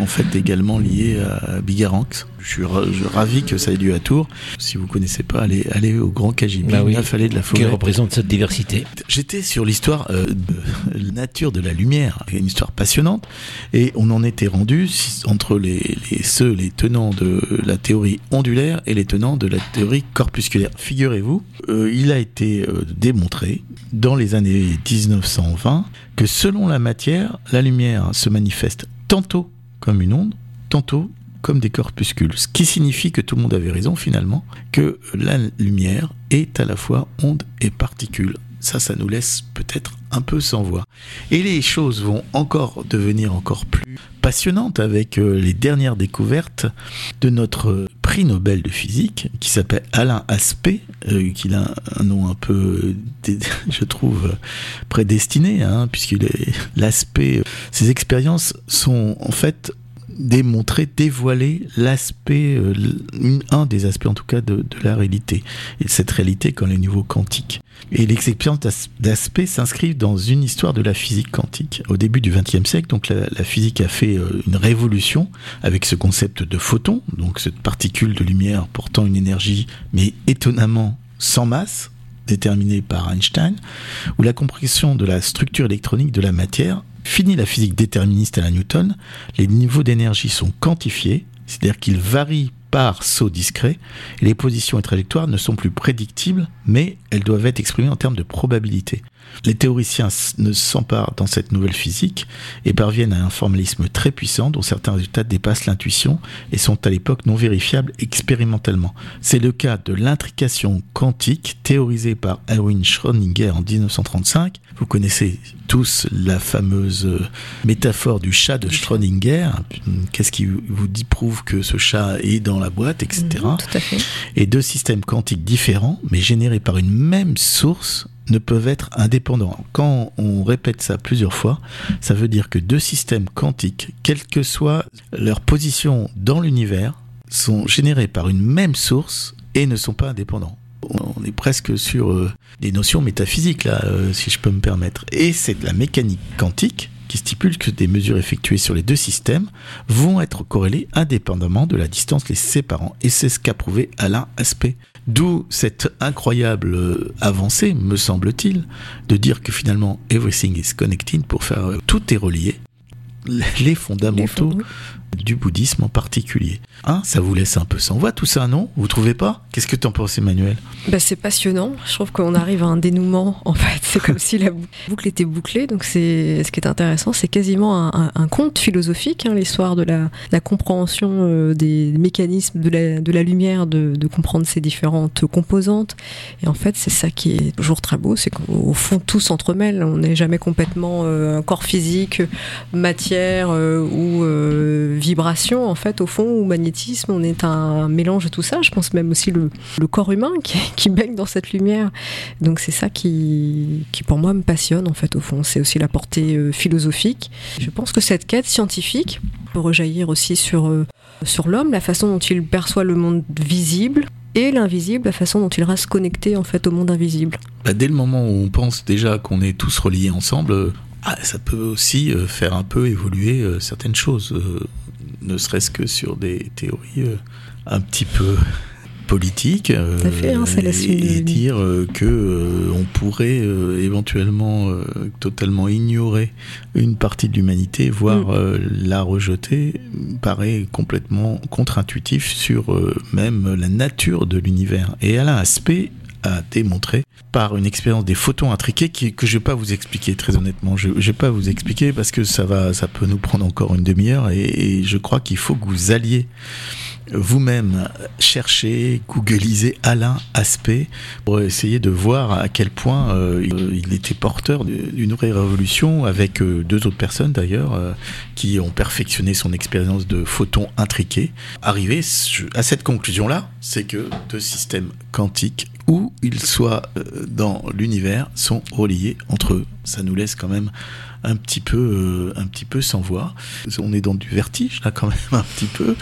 en fait, est également lié à Bigaranx. Je suis ravi que ça ait lieu à Tours. Si vous connaissez pas, allez, allez au Grand Kajibi, Bah oui. la Fallée de la Qui Forêt. représente cette diversité. J'étais sur l'histoire euh, de la nature de la lumière, une histoire passionnante, et on en était rendu entre les, les- ceux, les tenants de la théorie ondulaire et les tenants de la théorie corpusculaire. Figurez-vous, euh, il a été euh, démontré dans les années 1920 que selon la matière, la lumière se manifeste tantôt comme une onde, tantôt comme des corpuscules. Ce qui signifie que tout le monde avait raison finalement, que la lumière est à la fois onde et particule. Ça, ça nous laisse peut-être un peu sans voix. Et les choses vont encore devenir encore plus passionnantes avec euh, les dernières découvertes de notre prix Nobel de physique qui s'appelle Alain Aspect, euh, qu'il a un nom un peu, je trouve, euh, prédestiné, hein, puisqu'il est l'aspect. euh, Ses expériences sont en fait démontrer, dévoiler l'aspect, euh, un des aspects en tout cas de, la réalité. Et cette réalité quand les niveaux quantiques. Et d'as- d'aspect s'inscrivent dans une histoire de la physique quantique. Au début du XXe siècle, donc la, la physique a fait euh, une révolution avec ce concept de photon, donc cette particule de lumière portant une énergie, mais étonnamment sans masse, déterminée par Einstein, où la compréhension de la structure électronique de la matière Fini la physique déterministe à la Newton, les niveaux d'énergie sont quantifiés, c'est-à-dire qu'ils varient par saut discret, et les positions et trajectoires ne sont plus prédictibles, mais elles doivent être exprimées en termes de probabilité. Les théoriciens ne s'emparent dans cette nouvelle physique et parviennent à un formalisme très puissant dont certains résultats dépassent l'intuition et sont à l'époque non vérifiables expérimentalement. C'est le cas de l'intrication quantique théorisée par Erwin Schrödinger en 1935. Vous connaissez tous la fameuse euh, métaphore du chat de Schrödinger. Qu'est-ce qui vous dit prouve que ce chat est dans la boîte, etc. Mhm, tout à fait. Et deux systèmes quantiques différents, mais générés par une même source, ne peuvent être indépendants. Quand on répète ça plusieurs fois, ça veut dire que deux systèmes quantiques, quelle que soit leur position dans l'univers, sont générés par une même source et ne sont pas indépendants. On est presque sur euh, des notions métaphysiques là, euh, si je peux me permettre. Et c'est de la mécanique quantique qui stipule que des mesures effectuées sur les deux systèmes vont être corrélées indépendamment de la distance les séparant. Et c'est ce qu'a prouvé Alain Aspect. D'où cette incroyable euh, avancée, me semble-t-il, de dire que finalement everything is connected pour faire tout est relié. Les fondamentaux. Du bouddhisme en particulier. Hein, ça vous laisse un peu sans voix tout ça, non? Vous trouvez pas? Qu'est-ce que t'en penses, Emmanuel? Bah, c'est passionnant. Je trouve qu'on arrive à un dénouement. En fait, c'est comme si la bou- boucle était bouclée. Donc, c'est ce qui est intéressant, c'est quasiment un, un- un conte philosophique, hein, l'histoire de la, la compréhension euh, des mécanismes de la, de la lumière, de, de comprendre ses différentes composantes. Et en fait, c'est ça qui est toujours très beau, c'est qu'au fond, tout s'entremêle. On n'est jamais complètement euh, un corps physique, matière euh, ou vibration en fait au fond ou magnétisme. On est un mélange de tout ça. Je pense même aussi le, corps humain qui, baigne dans cette lumière. Donc c'est ça qui, qui pour moi me passionne en fait au fond. C'est aussi la portée euh, philosophique. Je pense que cette quête scientifique peut rejaillir aussi sur euh, sur l'homme, la façon dont il perçoit le monde visible et l'invisible, la façon dont il reste connecté en fait au monde invisible. Bah, dès le moment où on pense déjà qu'on est tous reliés ensemble, euh, ah, ça peut aussi faire un peu évoluer certaines choses, ne serait-ce que sur des théories euh, un petit peu politiques, fait, hein, la et, dire euh, que euh, on pourrait éventuellement totalement ignorer une partie de l'humanité, voire Mm. la rejeter, paraît complètement contre-intuitif sur même la nature de l'univers. Et Alain Aspect a démontré par une expérience des photons intriqués qui, que je vais pas vous expliquer très honnêtement. Je, je vais pas vous expliquer parce que ça va, ça peut nous prendre encore une demi-heure et, et je crois qu'il faut que vous alliez vous-même chercher, googliser Alain Aspect pour essayer de voir à quel point euh, il- il était porteur d'une vraie révolution avec euh, deux autres personnes d'ailleurs euh, qui ont perfectionné son expérience de photons intriqués. Arrivé à cette conclusion-là, c'est que deux systèmes quantiques où ils soient euh, dans l'univers sont reliés entre eux. Ça nous laisse quand même un petit peu, euh, un petit peu sans voix. On est dans du vertige là quand même un petit peu.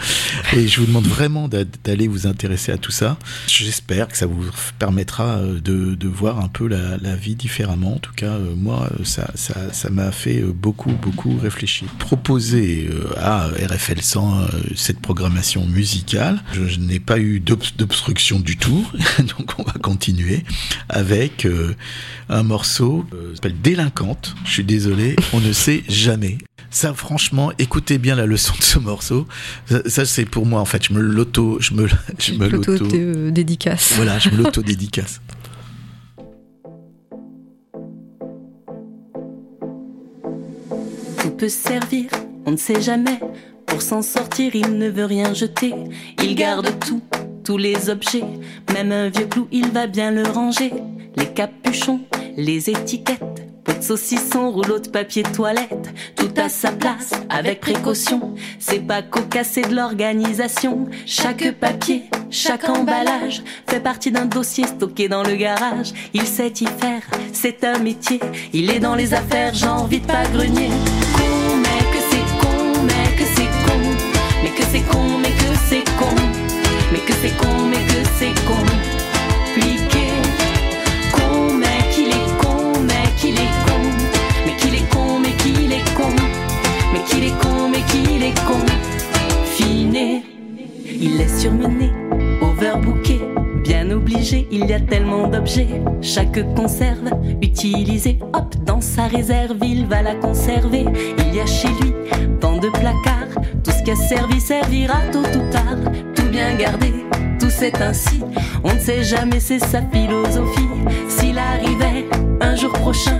Et je vous demande vraiment d'a- d'aller vous intéresser à tout ça. J'espère que ça vous permettra euh, de, voir un peu la, vie différemment. En tout cas, euh, moi, ça, ça, m'a fait beaucoup, beaucoup réfléchir. Proposer à RFL 100 euh, cette programmation musicale, je, je n'ai pas eu d'obs- d'obstruction du tout. Donc on va continuer avec un morceau qui s'appelle Délinquante. Je suis désolé, on ne sait jamais. Ça, franchement, écoutez bien la leçon de ce morceau. Ça, ça, c'est pour moi, en fait. Je me l'auto, je me, je me Plutôt l'auto. euh, dédicace. Voilà, je me l'auto-dédicace. Tout peut servir, on ne sait jamais. Pour s'en sortir, il ne veut rien jeter. Il garde tout, tous les objets. Même un vieux clou, il va bien le ranger. Les capuchons, les étiquettes. De saucisson, rouleau de papier toilette. Tout à sa place, avec précaution. C'est pas cocasse, c'est de l'organisation. Chaque papier, chaque emballage fait partie d'un dossier stocké dans le garage. Il sait y faire, c'est un métier. Il est dans les affaires, genre vite pas grenier. Con, mais que c'est con, mais que c'est con. Mais que c'est con, mais que c'est con. Mais que c'est con, mais que c'est con. Est con. Finé. Il est surmené, overbooké, bien obligé, il y a tellement d'objets. Chaque conserve utilisée, hop, dans sa réserve, il va la conserver. Il y a chez lui tant de placards, tout ce qui a servi servira tôt ou tard. Tout bien gardé, tout c'est ainsi, on ne sait jamais, c'est sa philosophie. S'il arrivait un jour prochain,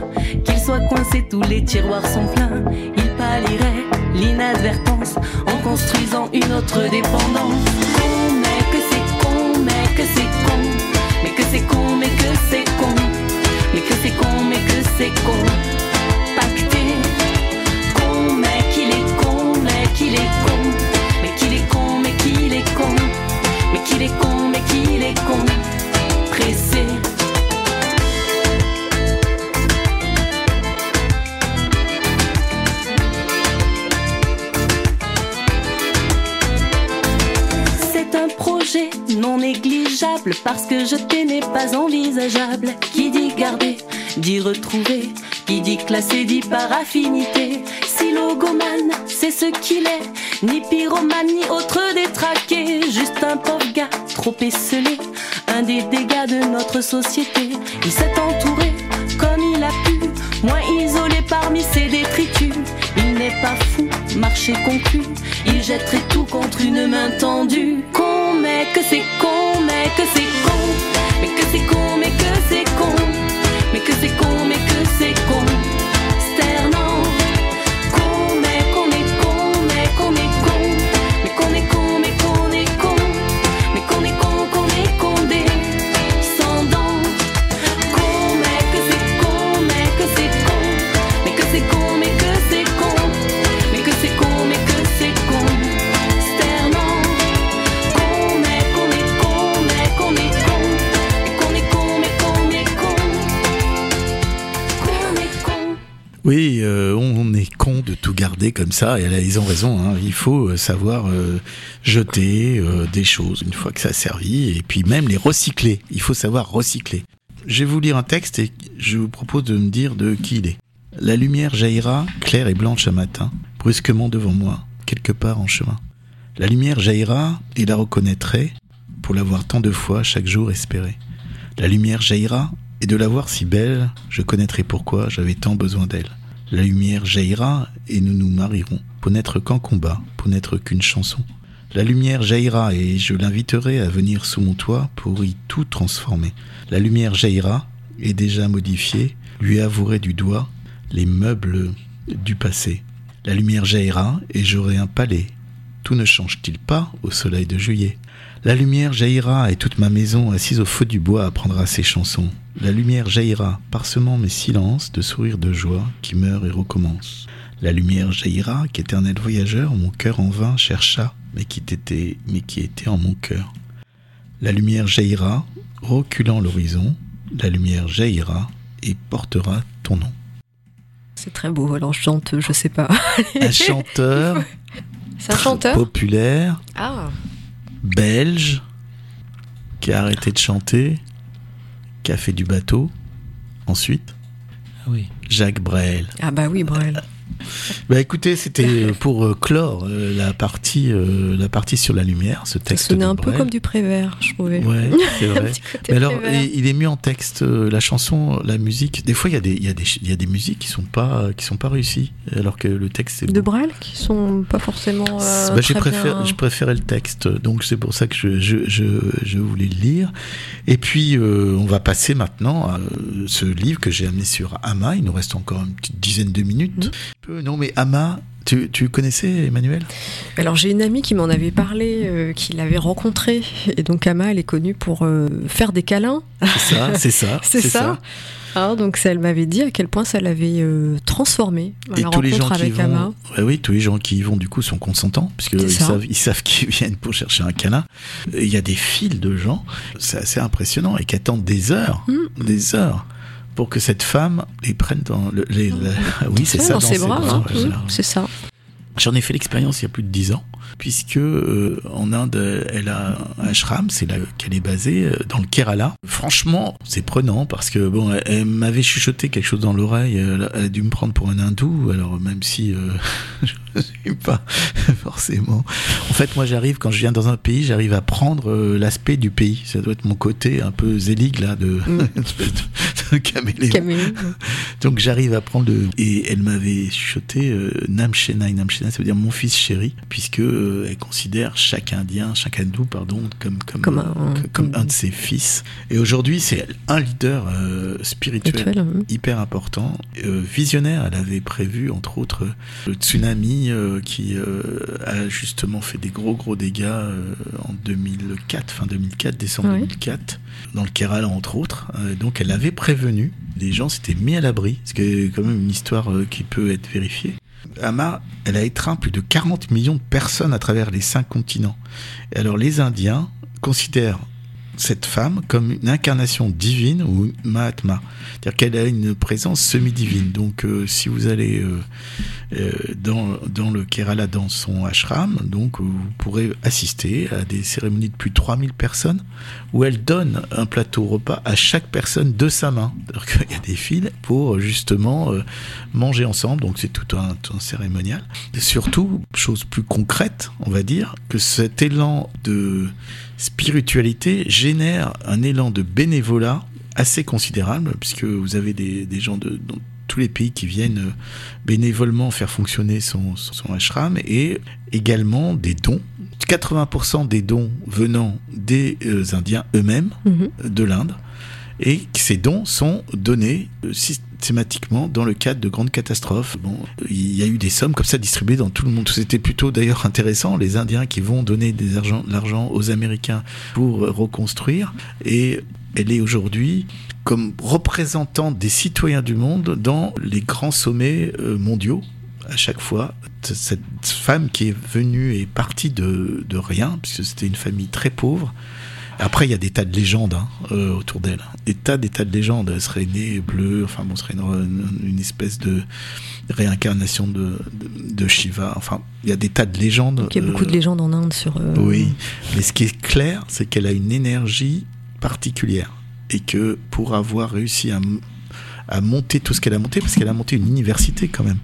qu'il soit coincé, tous les tiroirs sont pleins, il palierait l'inadvertance en construisant une autre dépendance. Con, mais que c'est con, mais que c'est con, mais que c'est con, mais que c'est con, mais que c'est con, mais que c'est con. Pacté, con, mais qu'il est con, mais qu'il est con, mais qu'il est con, mais qu'il est con, mais qu'il est con, mais qu'il est con. Parce que jeter n'est pas envisageable. Qui dit garder, dit retrouver. Qui dit classer, dit par affinité. Si logomane, c'est ce qu'il est. Ni pyromane, ni autre détraqué. Juste un pauvre gars trop esselé. Un des dégâts de notre société. Il s'est entouré comme il a pu. Moins isolé parmi ses détritus. Il n'est pas fou, marché conclu. Il jetterait tout contre une main tendue. Con, mais que c'est con, comme ça, et ils ont raison. Hein. Il faut euh, savoir euh, jeter des choses une fois que ça a servi, et puis même les recycler. Il faut savoir recycler. Je vais vous lire un texte et je vous propose de me dire de qui il est. La lumière jaillira, claire et blanche un matin, brusquement devant moi, quelque part en chemin. La lumière jaillira et la reconnaîtrai, pour l'avoir tant de fois chaque jour espéré. La lumière jaillira et de la voir si belle, je connaîtrai pourquoi j'avais tant besoin d'elle. La lumière jaillira et nous nous marierons, pour n'être qu'en combat, pour n'être qu'une chanson. La lumière jaillira et je l'inviterai à venir sous mon toit pour y tout transformer. La lumière jaillira et déjà modifiée, lui avouerai du doigt les meubles du passé. La lumière jaillira et j'aurai un palais. Tout ne change-t-il pas au soleil de juillet? La lumière jaillira et toute ma maison assise au feu du bois apprendra ses chansons. La lumière jaillira, parsemant mes silences de sourires de joie qui meurent et recommencent. La lumière jaillira, qu'éternel voyageur, mon cœur en vain chercha, mais qui était, mais qui était en mon cœur. La lumière jaillira, reculant l'horizon, la lumière jaillira et portera ton nom. C'est très beau, alors je chante, je sais pas. un chanteur. C'est un chanteur? Populaire. Ah. Belge. Qui a arrêté de chanter qui a fait du bateau. Ensuite, ah oui. Jacques Brel. Ah bah oui, Brel. Bah écoutez, c'était pour euh, clore euh, la partie euh, la partie sur la lumière, ce texte. Ça sonnait un peu comme du Prévert, je trouvais. Ouais, c'est vrai. Mais alors, il est mieux en texte, la chanson, la musique. Des fois, il y a des il y a des il y a des musiques qui sont pas qui sont pas réussies, alors que le texte de Brel qui sont pas forcément. bah, je préfère je préférais le texte, donc c'est pour ça que je, je, je, je, voulais le lire. Et puis on va passer maintenant à ce livre que j'ai amené sur Ama. Il nous reste encore une petite dizaine de minutes. Mmh non, mais Ama, tu, tu, connaissais Emmanuel? Alors j'ai une amie qui m'en avait parlé, euh, qui l'avait rencontré. Et donc Ama, elle est connue pour euh, faire des câlins. C'est ça, c'est ça. c'est ça. Ah, donc elle m'avait dit à quel point ça l'avait euh, transformé. Et tous les gens qui vont, oui, tous les gens qui y vont du coup sont consentants puisqu'ils savent, ils savent qu'ils viennent pour chercher un câlin. Il y a des files de gens, c'est assez impressionnant et qui attendent des heures, hmm. des heures pour que cette femme les prenne dans le, les, oui c'est ça dans, ses, bras, hein. c'est ça. J'en ai fait l'expérience il y a plus de dix ans puisque euh, en Inde, elle a un ashram, c'est là qu'elle est basée, euh, dans le Kerala. Franchement, c'est prenant parce que bon, elle, m'avait chuchoté quelque chose dans l'oreille, elle, a dû me prendre pour un hindou, alors même si euh, je suis pas forcément. En fait, moi, j'arrive quand je viens dans un pays, j'arrive à prendre l'aspect du pays. Ça doit être mon côté un peu zélig là de, mm. de caméléon. Donc j'arrive à prendre le et elle m'avait chuchoté Nam Namshena, ça veut dire mon fils chéri, puisque euh, elle considère chaque Indien, chaque hindou, pardon, comme comme comme un, comme un de ses fils. Et aujourd'hui, c'est un leader euh, spirituel hyper important, euh, visionnaire. Elle avait prévu, entre autres, le tsunami qui a justement fait des gros gros dégâts en 2004, fin 2004, décembre 2004, dans le Kerala entre autres. donc, elle avait prévenu. Les gens s'étaient mis à l'abri, ce qui est quand même une histoire qui peut être vérifiée. Ama, elle a étreint plus de 40 millions de personnes à travers les cinq continents. Et alors les Indiens considèrent cette femme comme une incarnation divine ou Mahatma. C'est-à-dire qu'elle a une présence semi-divine. Donc, euh, si vous allez euh, euh, dans, le Kerala, dans son ashram, donc vous pourrez assister à des cérémonies de plus de 3000 personnes où elle donne un plateau repas à chaque personne de sa main. Alors qu'il y a des fils pour justement manger ensemble. Donc, c'est tout un, cérémonial. Surtout, chose plus concrète, on va dire, que cet élan de spiritualité génère un élan de bénévolat assez considérable, puisque vous avez des, des gens de, dans tous les pays qui viennent euh, bénévolement faire fonctionner son, son ashram, et également des dons. 80% des dons venant des euh, Indiens eux-mêmes, mhm. de l'Inde, et ces dons sont donnés euh, thématiquement dans le cadre de grandes catastrophes. Bon, il y a eu des sommes comme ça distribuées dans tout le monde. C'était plutôt d'ailleurs intéressant, les Indiens qui vont donner des argent, l'argent aux Américains pour reconstruire. Et elle est aujourd'hui comme représentante des citoyens du monde dans les grands sommets euh, mondiaux à chaque fois. Cette femme qui est venue et partie de, de rien, puisque c'était une famille très pauvre, Après, il y a des tas de légendes hein, euh, autour d'elle. Des tas, des tas de légendes. Elle serait née bleue, enfin bon, serait une, une espèce de réincarnation de, de, de Shiva. Enfin, il y a des tas de légendes. Il y a beaucoup de euh, légendes en Inde sur. euh, Oui, mais ce qui est clair, c'est qu'elle a une énergie particulière. Et que pour avoir réussi à, à monter tout ce qu'elle a monté, parce qu'elle a monté une université quand même.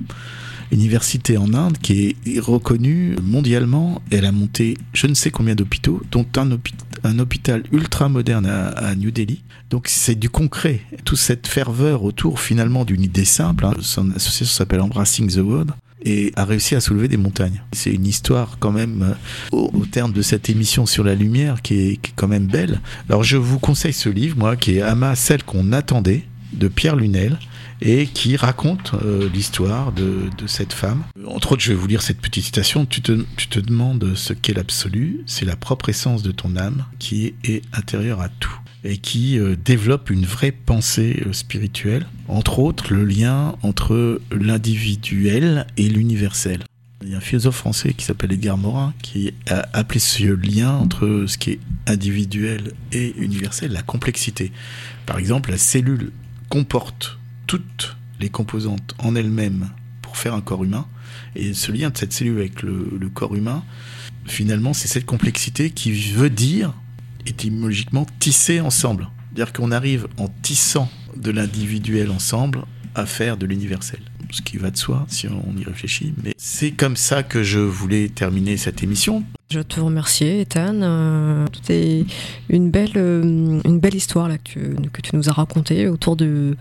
Université en Inde qui est reconnue mondialement. Elle a monté je ne sais combien d'hôpitaux, dont un, hôpi- un hôpital ultra moderne à, New Delhi. Donc c'est du concret. Toute cette ferveur autour finalement d'une idée simple. hein. Son association s'appelle Embracing the World et a réussi à soulever des montagnes. C'est une histoire quand même euh, au, au terme de cette émission sur la lumière qui est, qui est quand même belle. Alors je vous conseille ce livre, moi, qui est Ama, celle qu'on attendait, de Pierre Lunel, et qui raconte euh, l'histoire de, cette femme. Entre autres, je vais vous lire cette petite citation. Tu te, demandes ce qu'est l'absolu, c'est la propre essence de ton âme qui est, est intérieure à tout et qui euh, développe une vraie pensée euh, spirituelle, entre autres le lien entre l'individuel et l'universel. Il y a un philosophe français qui s'appelle Edgar Morin qui a appelé ce lien entre ce qui est individuel et universel la complexité. Par exemple, la cellule comporte toutes les composantes en elle-même pour faire un corps humain. Et ce lien de cette cellule avec le, corps humain, finalement, c'est cette complexité qui veut dire, étymologiquement, tisser ensemble. C'est-à-dire qu'on arrive en tissant de l'individuel ensemble à faire de l'universel. Ce qui va de soi si on y réfléchit. Mais c'est comme ça que je voulais terminer cette émission. Je te remercie, Ethan. Euh, C'est une belle, euh, une belle histoire là, que, que tu nous as racontée autour de,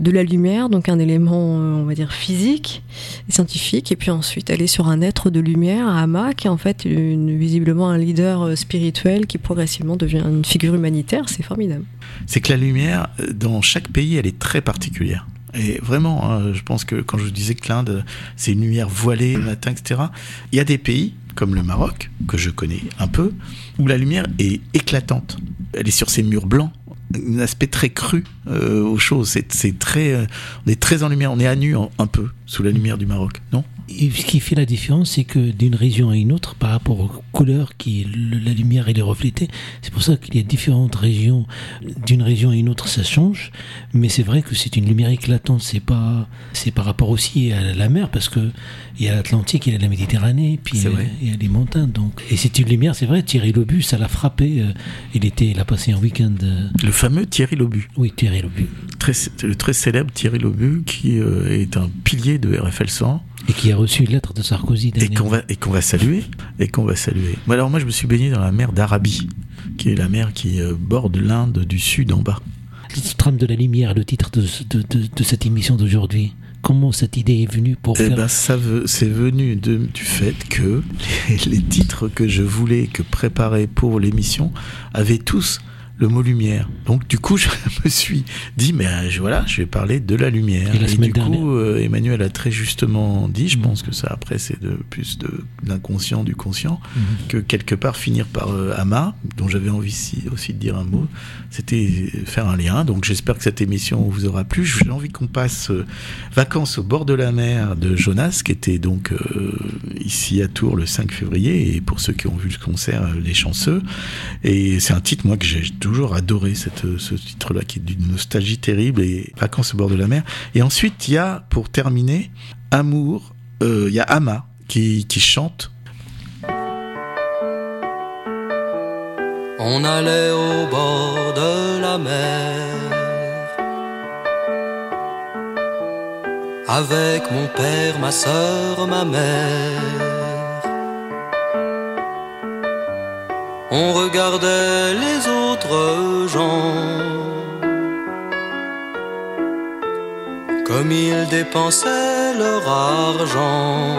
de la lumière, donc un élément, euh, on va dire, physique et scientifique. Et puis ensuite, aller sur un être de lumière, Ama, qui est en fait visiblement un leader euh, spirituel qui progressivement devient une figure humanitaire. C'est formidable. c'est que la lumière, euh, dans chaque pays, elle est très particulière. Et vraiment, hein, je pense que quand je vous disais que l'Inde, c'est une lumière voilée le matin, etc., il y a des pays, comme le Maroc, que je connais un peu, où la lumière est éclatante. Elle est sur ces murs blancs, un aspect très cru euh, aux choses. C'est, très, euh, on est très en lumière, on est à nu un peu sous la lumière du Maroc, non? Et ce qui fait la différence, c'est que d'une région à une autre, par rapport aux couleurs qui le- la lumière elle est reflétée, c'est pour ça qu'il y a différentes régions. D'une région à une autre, ça change, mais c'est vrai que c'est une lumière éclatante. C'est pas, c'est par rapport aussi à la mer, parce que il y a l'Atlantique, il y a la Méditerranée, puis il y a les montagnes. Donc, et c'est une lumière, c'est vrai. Thierry Lobu, ça l'a frappé. euh, il était, il a passé un week-end. euh, Le fameux Thierry Lobu. oui, Thierry Lobu, Très, le très célèbre Thierry Lobu, qui euh, est un pilier de RFL 100. Et qui a reçu une lettre de Sarkozy. et qu'on va et qu'on va saluer et qu'on va saluer. Alors moi je me suis baigné dans la mer d'Arabie, qui est la mer qui euh, borde l'Inde du sud en bas. Le trame de la lumière, le titre de, de, de, de cette émission d'aujourd'hui. Comment cette idée est venue pour Eh faire ben ça c'est venu de- du fait que les, les titres que je voulais que préparer pour l'émission avaient tous le mot lumière. Donc du coup, je me suis dit, mais euh, je- voilà, je vais parler de la lumière. Et la du coup, euh, Emmanuel a très justement dit, je Mhm. pense que ça après c'est de plus de l'inconscient du conscient, Mhm. que quelque part finir par euh, Ama, dont j'avais envie aussi, aussi de dire un mot, c'était faire un lien. Donc j'espère que cette émission vous aura plu. J'ai envie qu'on passe euh, vacances au bord de la mer de Jonas, qui était donc euh, ici à Tours le 5 février, et pour ceux qui ont vu le concert, euh, les chanceux. Et c'est un titre, moi, que j'ai toujours adoré, cette, ce titre-là, qui est d'une nostalgie terrible, et vacances au bord de la mer. Et ensuite, il y a, pour terminer, Amour, euh, il y a Ama qui, chante On allait au bord de la mer avec mon père, ma sœur, ma mère. On regardait les autres gens comme ils dépensaient leur argent.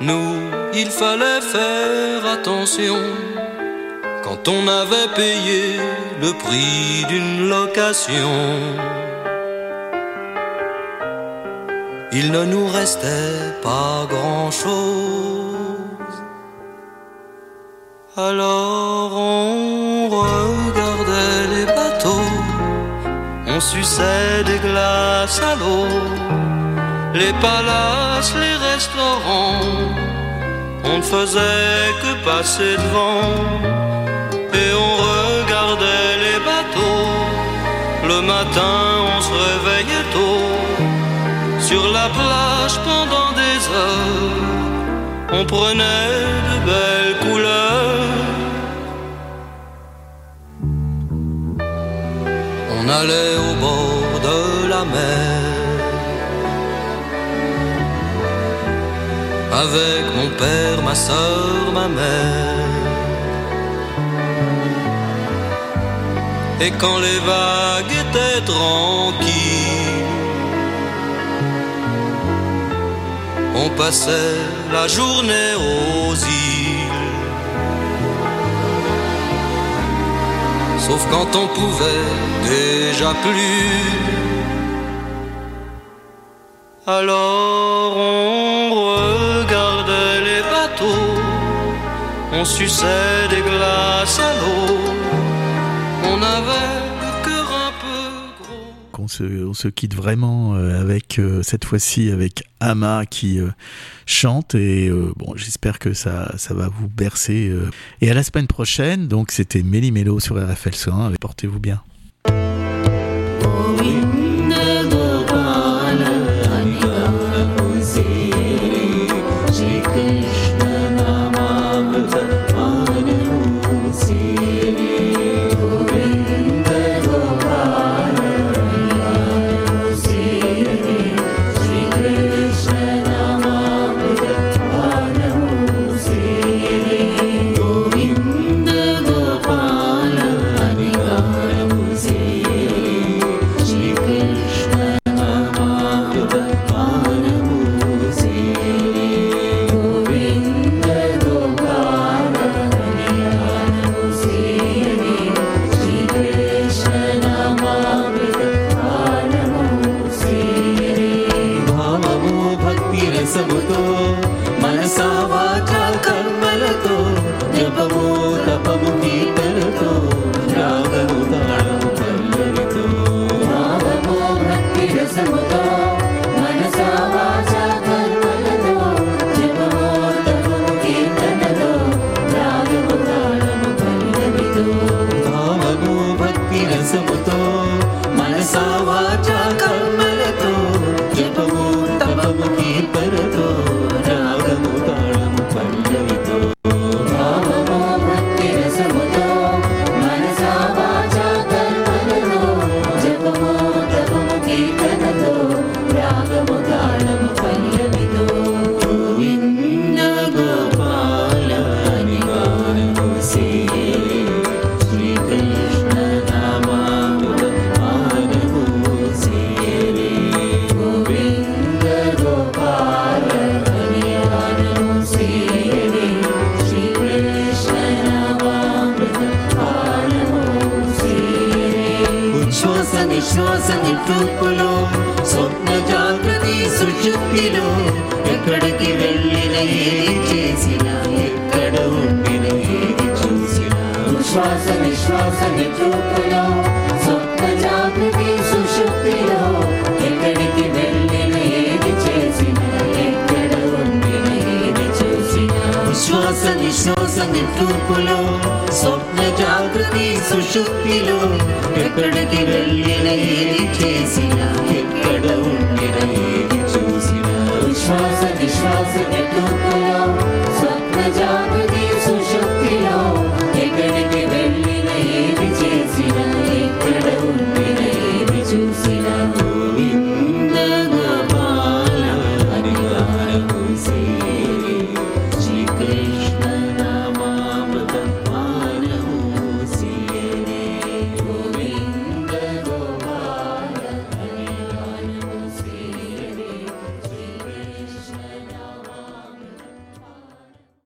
Nous, il fallait faire attention quand on avait payé le prix d'une location. Il ne nous restait pas grand-chose. Alors on regardait les bateaux, on suçait des glaces à l'eau, les palaces, les restaurants on ne faisait que passer devant et on regardait les bateaux. Le matin, on se réveillait tôt sur la plage pendant des heures. On prenait de belles allait au bord de la mer. avec mon père, ma soeur, ma mère. Et quand les vagues étaient tranquilles, on passait la journée aux îles. Sauf quand on pouvait déjà plus. Alors on regardait les bateaux, on suçait des glaces à l'eau, on se quitte vraiment euh, avec euh, cette fois-ci avec Ama qui euh, chante et bon j'espère que ça, va vous bercer. Et à la semaine prochaine, donc c'était Méli Mélo sur RFL Soin, portez-vous bien. Oh